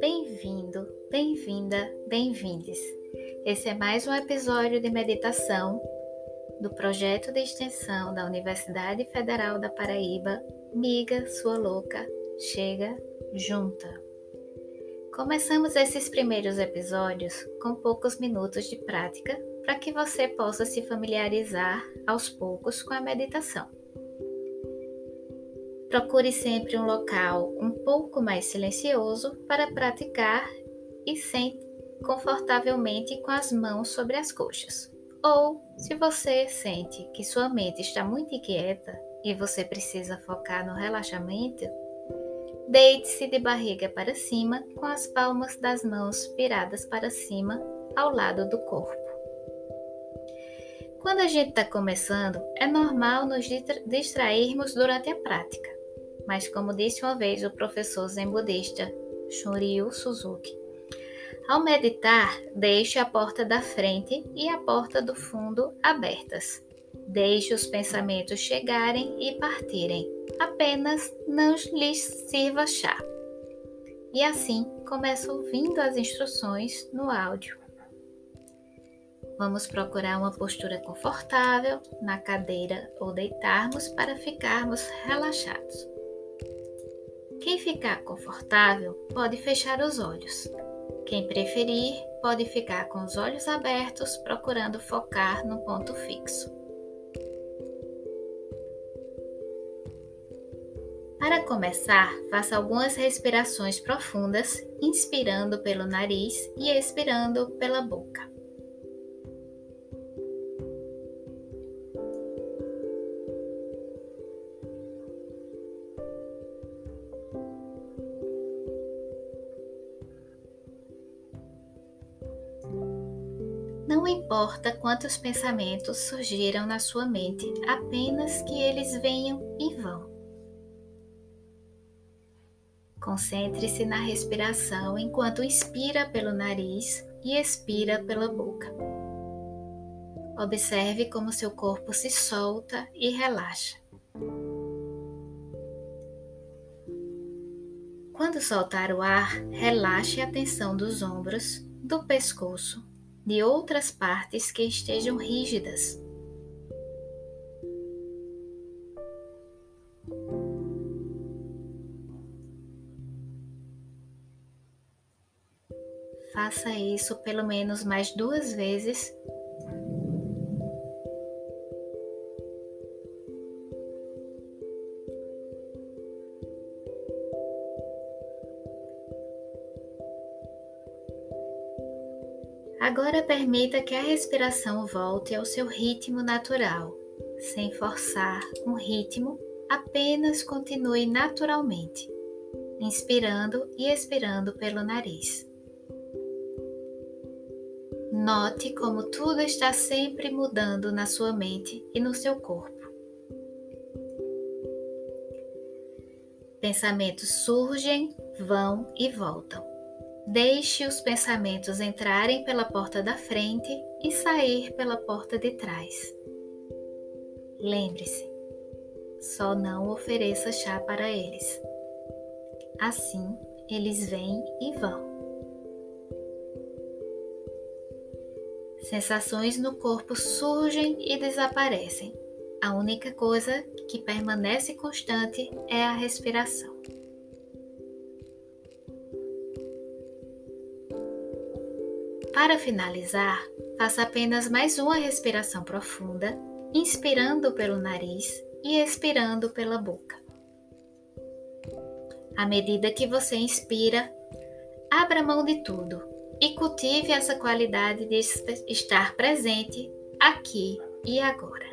Bem-vindo, bem-vinda, bem-vindes. Esse é mais um episódio de meditação do projeto de extensão da Universidade Federal da Paraíba, Miga Sua Louca, Chega Junta. Começamos esses primeiros episódios com poucos minutos de prática para que você possa se familiarizar aos poucos com a meditação. Procure sempre um local um pouco mais silencioso para praticar e sente confortavelmente com as mãos sobre as coxas. Ou, se você sente que sua mente está muito inquieta e você precisa focar no relaxamento, Deite-se de barriga para cima, com as palmas das mãos viradas para cima, ao lado do corpo. Quando a gente está começando, é normal nos distrairmos durante a prática. Mas, como disse uma vez o professor zen budista Shoryu Suzuki, ao meditar, deixe a porta da frente e a porta do fundo abertas. Deixe os pensamentos chegarem e partirem apenas não lhes sirva chá. E assim começa ouvindo as instruções no áudio. Vamos procurar uma postura confortável na cadeira ou deitarmos para ficarmos relaxados. Quem ficar confortável pode fechar os olhos. Quem preferir pode ficar com os olhos abertos procurando focar no ponto fixo. Para começar, faça algumas respirações profundas, inspirando pelo nariz e expirando pela boca. Não importa quantos pensamentos surgiram na sua mente, apenas que eles venham e vão. Concentre-se na respiração enquanto inspira pelo nariz e expira pela boca. Observe como seu corpo se solta e relaxa. Quando soltar o ar, relaxe a tensão dos ombros, do pescoço, de outras partes que estejam rígidas Faça isso pelo menos mais duas vezes. Agora permita que a respiração volte ao seu ritmo natural, sem forçar um ritmo, apenas continue naturalmente, inspirando e expirando pelo nariz. Note como tudo está sempre mudando na sua mente e no seu corpo. Pensamentos surgem, vão e voltam. Deixe os pensamentos entrarem pela porta da frente e sair pela porta de trás. Lembre-se, só não ofereça chá para eles. Assim, eles vêm e vão. Sensações no corpo surgem e desaparecem. A única coisa que permanece constante é a respiração. Para finalizar, faça apenas mais uma respiração profunda, inspirando pelo nariz e expirando pela boca. À medida que você inspira, abra mão de tudo e cultive essa qualidade de estar presente aqui e agora.